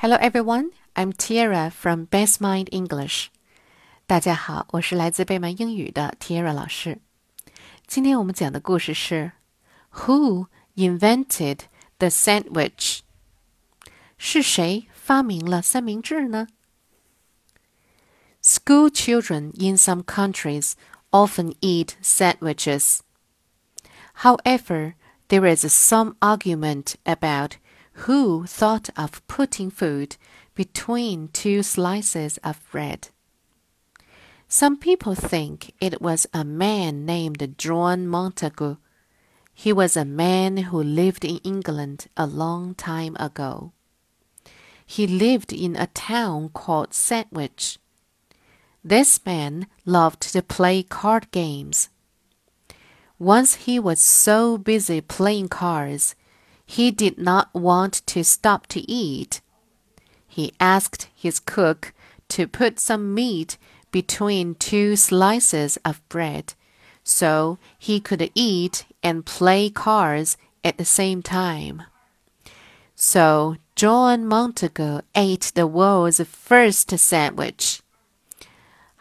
Hello everyone, I'm Tiara from Best Mind English. 大家好，我是来自贝曼英语的 Tiara 老师。今天我们讲的故事是 Who invented the sandwich？是谁发明了三明治呢？School children in some countries often eat sandwiches. However, there is some argument about who thought of putting food between two slices of bread. Some people think it was a man named John Montagu. He was a man who lived in England a long time ago. He lived in a town called Sandwich. This man loved to play card games. Once he was so busy playing cards he did not want to stop to eat. He asked his cook to put some meat between two slices of bread so he could eat and play cards at the same time. So John Montagu ate the world's first sandwich.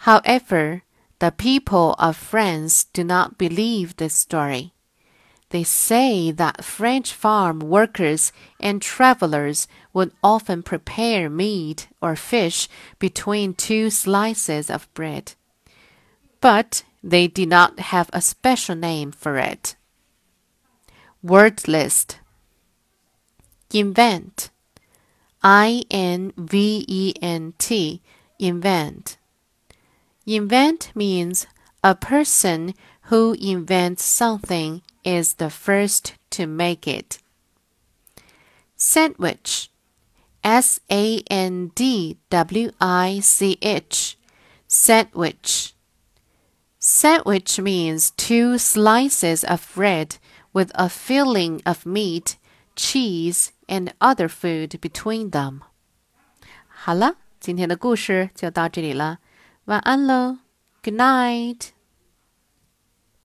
However, the people of France do not believe this story. They say that French farm workers and travelers would often prepare meat or fish between two slices of bread. But they did not have a special name for it. Word list Invent I N V E N T Invent Invent means a person who invents something is the first to make it. Sandwich S A N D W I C H Sandwich Sandwich means two slices of bread with a filling of meat, cheese, and other food between them. 好了，今天的故事就到这里了，晚安喽 ，Good night。